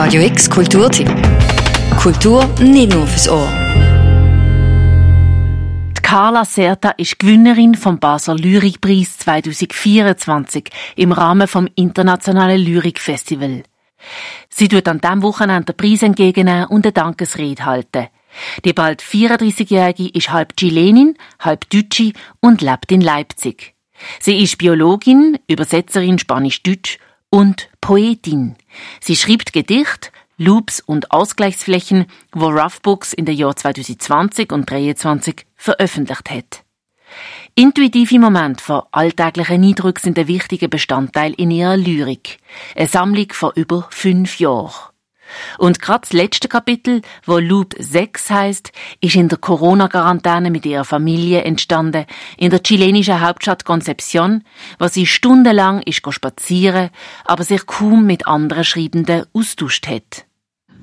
Radio X Kulturtipp. Kultur nicht nur fürs Ohr. Die Carla Serta ist Gewinnerin vom Basler Lyrikpreis 2024 im Rahmen vom Internationalen Lyrikfestival. Sie tut an diesem Wochenende den Preis entgegennehmen und eine Dankesrede halten. Die bald 34-Jährige ist halb Chilenin, halb Deutsche und lebt in Leipzig. Sie ist Biologin, Übersetzerin Spanisch-Deutsch und Poetin. Sie schreibt Gedicht, Loops und Ausgleichsflächen, wo Roughbooks in den Jahr 2020 und 2023 veröffentlicht hat. Intuitive Momente von alltäglichen Eindrücken sind ein wichtiger Bestandteil in ihrer Lyrik. Eine Sammlung von über fünf Jahren. Und gerade das letzte Kapitel, wo Loop 6 heißt, ist in der Corona-Quarantäne mit ihrer Familie entstanden, in der chilenischen Hauptstadt Concepción, wo sie stundenlang ist spazieren, aber sich kaum mit anderen Schreibenden austauscht hat.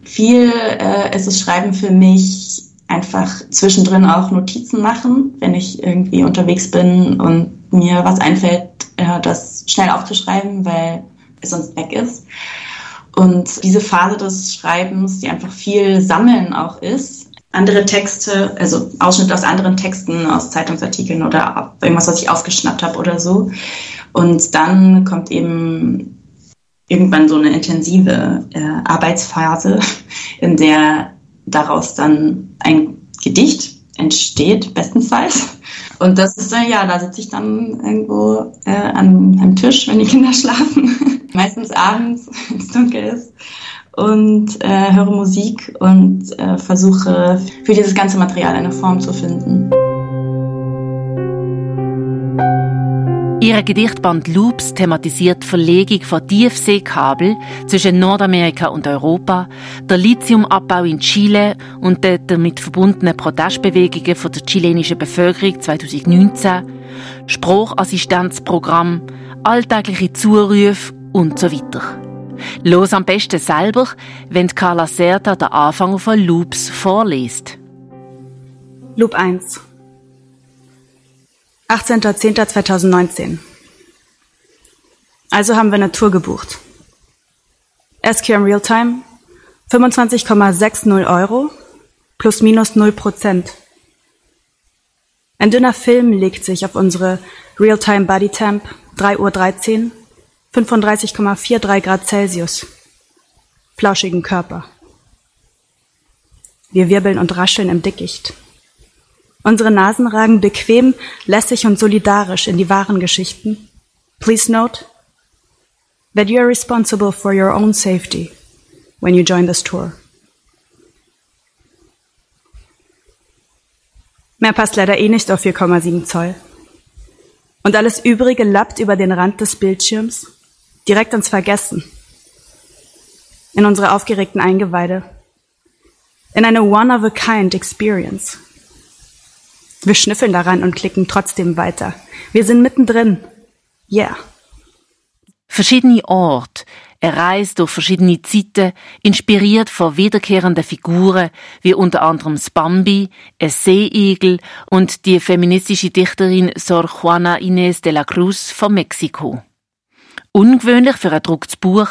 Viel äh, ist das Schreiben für mich einfach zwischendrin auch Notizen machen, wenn ich irgendwie unterwegs bin und mir was einfällt, äh, das schnell aufzuschreiben, weil es sonst weg ist. Und diese Phase des Schreibens, die einfach viel Sammeln auch ist, andere Texte, also Ausschnitte aus anderen Texten, aus Zeitungsartikeln oder irgendwas, was ich aufgeschnappt habe oder so. Und dann kommt eben irgendwann so eine intensive äh, Arbeitsphase, in der daraus dann ein Gedicht entsteht, bestenfalls. Und das ist dann, ja, da sitze ich dann irgendwo äh, an einem Tisch, wenn die Kinder schlafen, meistens abends, wenn es dunkel ist, und äh, höre Musik und äh, versuche für dieses ganze Material eine Form zu finden. Ihre Gedichtband Loops thematisiert die Verlegung von Tiefseekabel zwischen Nordamerika und Europa, der Lithiumabbau in Chile und die damit verbundenen Protestbewegungen von der chilenischen Bevölkerung 2019, Sprachassistenzprogramm, alltägliche Zurufe und so weiter. Los am besten selber, wenn Carla Serta den Anfang von Loops vorliest. Loop 1 18.10.2019. Also haben wir eine Tour gebucht. SQM Realtime 25,60 Euro plus minus 0 Prozent. Ein dünner Film legt sich auf unsere Realtime Body Temp 3.13 Uhr 35,43 Grad Celsius. Flauschigen Körper. Wir wirbeln und rascheln im Dickicht. Unsere Nasen ragen bequem, lässig und solidarisch in die wahren Geschichten. Please note that you are responsible for your own safety when you join this tour. Mehr passt leider eh nicht auf 4,7 Zoll. Und alles Übrige lappt über den Rand des Bildschirms, direkt ins Vergessen. In unsere aufgeregten Eingeweide. In eine one-of-a-kind Experience. Wir schnüffeln daran und klicken trotzdem weiter. Wir sind mittendrin. Yeah. Verschiedene Orte, eine Reise durch verschiedene Zeiten, inspiriert von wiederkehrenden Figuren, wie unter anderem das Bambi, ein Seeigel und die feministische Dichterin Sor Juana Inés de la Cruz von Mexiko. Ungewöhnlich für ein gedrucktes Buch.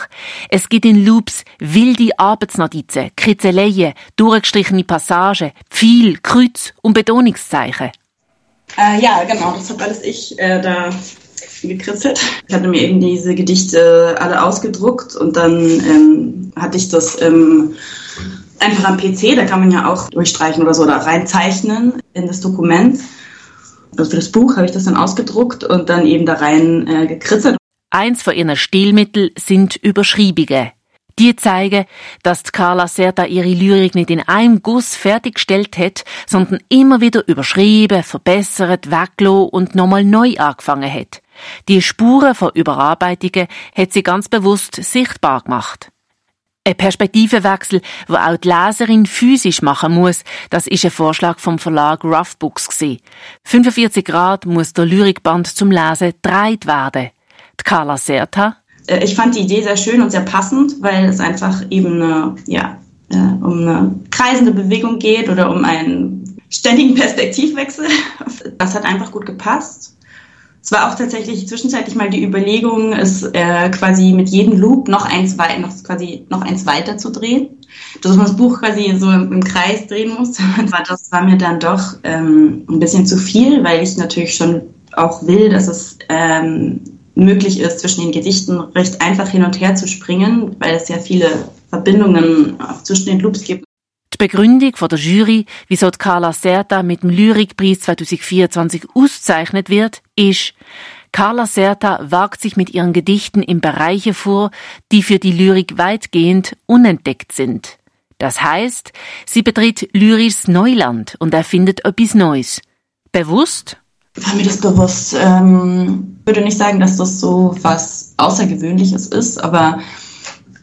Es gibt in Loops wilde Arbeitsnotizen, Kritzeleien, durchgestrichene Passagen, Pfeil, Kreuz und Betonungszeichen. Äh, ja, genau, das habe alles ich äh, da gekritzelt. Ich hatte mir eben diese Gedichte alle ausgedruckt und dann ähm, hatte ich das ähm, einfach am PC, da kann man ja auch durchstreichen oder so oder reinzeichnen in das Dokument. Also für das Buch habe ich das dann ausgedruckt und dann eben da rein äh, gekritzelt. Eins von ihren Stilmitteln sind Überschreibungen. Die zeigen, dass Carla Serta ihre Lyrik nicht in einem Guss fertiggestellt hat, sondern immer wieder überschrieben, verbessert, weggelassen und nochmal neu angefangen hat. Die Spuren von Überarbeitungen hat sie ganz bewusst sichtbar gemacht. Ein Perspektivenwechsel, wo auch die Leserin physisch machen muss, das ist ein Vorschlag vom Verlag Rough Books 45 Grad muss der Lyrikband zum Lesen gedreht werden. Carla Serta. Äh, ich fand die Idee sehr schön und sehr passend, weil es einfach eben eine, ja, äh, um eine kreisende Bewegung geht oder um einen ständigen Perspektivwechsel. Das hat einfach gut gepasst. Es war auch tatsächlich zwischenzeitlich mal die Überlegung, es äh, quasi mit jedem Loop noch eins, noch, quasi noch eins weiter zu drehen. Dass man das Buch quasi so im, im Kreis drehen muss. das war mir dann doch ähm, ein bisschen zu viel, weil ich natürlich schon auch will, dass es ähm, möglich ist, zwischen den Gedichten recht einfach hin und her zu springen, weil es ja viele Verbindungen zwischen den Loops gibt. Die Begründung von der Jury, wieso Carla Serta mit dem Lyrikpreis 2024 ausgezeichnet wird, ist, Carla Serta wagt sich mit ihren Gedichten in Bereiche vor, die für die Lyrik weitgehend unentdeckt sind. Das heißt, sie betritt lyrisches Neuland und erfindet etwas Neues. Bewusst? War mir das bewusst. Ähm, würde nicht sagen, dass das so was Außergewöhnliches ist, aber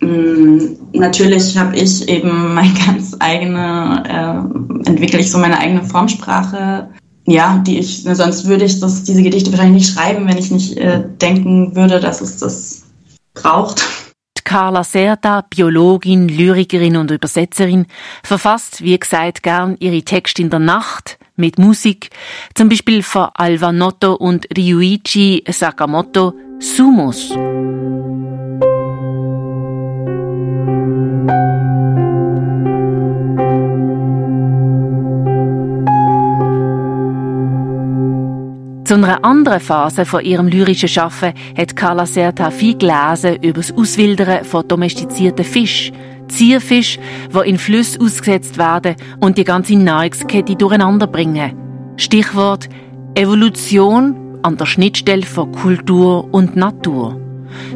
Mm, natürlich habe ich eben mein ganz eigene, äh, entwickle ich so meine eigene Formsprache, ja, die ich, sonst würde ich das, diese Gedichte wahrscheinlich nicht schreiben, wenn ich nicht äh, denken würde, dass es das braucht. Carla Serta, Biologin, Lyrikerin und Übersetzerin, verfasst, wie gesagt, gern ihre Texte in der Nacht mit Musik, zum Beispiel von Alva Noto und Ryuichi Sakamoto, Sumos. Zu einer anderen Phase von ihrem lyrischen Schaffen hat Carla Serta viel gelesen über das Auswildern von domestizierten Fischen, Zierfisch, die in Flüsse ausgesetzt werden und die ganze Nahrungskette durcheinander bringen. Stichwort Evolution an der Schnittstelle von Kultur und Natur.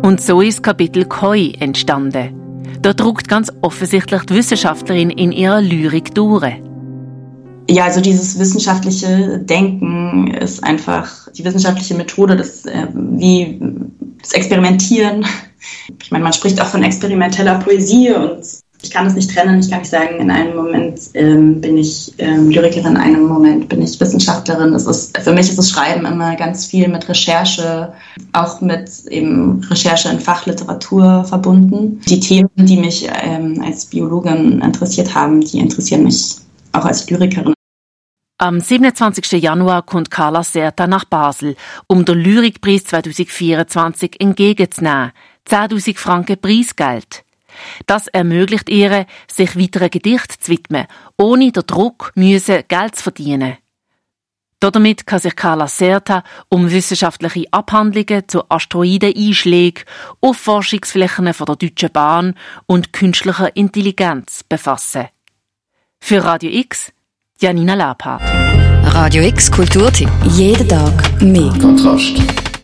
Und so ist Kapitel Koi entstanden. Da druckt ganz offensichtlich die Wissenschaftlerin in ihrer Lyrik durch ja, also dieses wissenschaftliche Denken ist einfach die wissenschaftliche Methode, das äh, wie das Experimentieren. Ich meine, man spricht auch von experimenteller Poesie und ich kann es nicht trennen. Ich kann nicht sagen, in einem Moment ähm, bin ich ähm, Lyrikerin, in einem Moment bin ich Wissenschaftlerin. Das ist, für mich ist das Schreiben immer ganz viel mit Recherche, auch mit eben Recherche in Fachliteratur verbunden. Die Themen, die mich ähm, als Biologin interessiert haben, die interessieren mich auch als Lyrikerin. Am 27. Januar kommt Carla Serta nach Basel, um den Lyrikpreis 2024 entgegenzunehmen. 10.000 Franken Preisgeld. Das ermöglicht ihr, sich weiteren Gedichten zu widmen, ohne den Druck müssen Geld zu verdienen. Damit kann sich Carla Serta um wissenschaftliche Abhandlungen zu Asteroideneinschlägen auf Forschungsflächen von der Deutschen Bahn und künstlicher Intelligenz befassen. Für Radio X, Janina Labhardt. Radio X Kulturtipp. Jeden Tag mehr. Kontrast.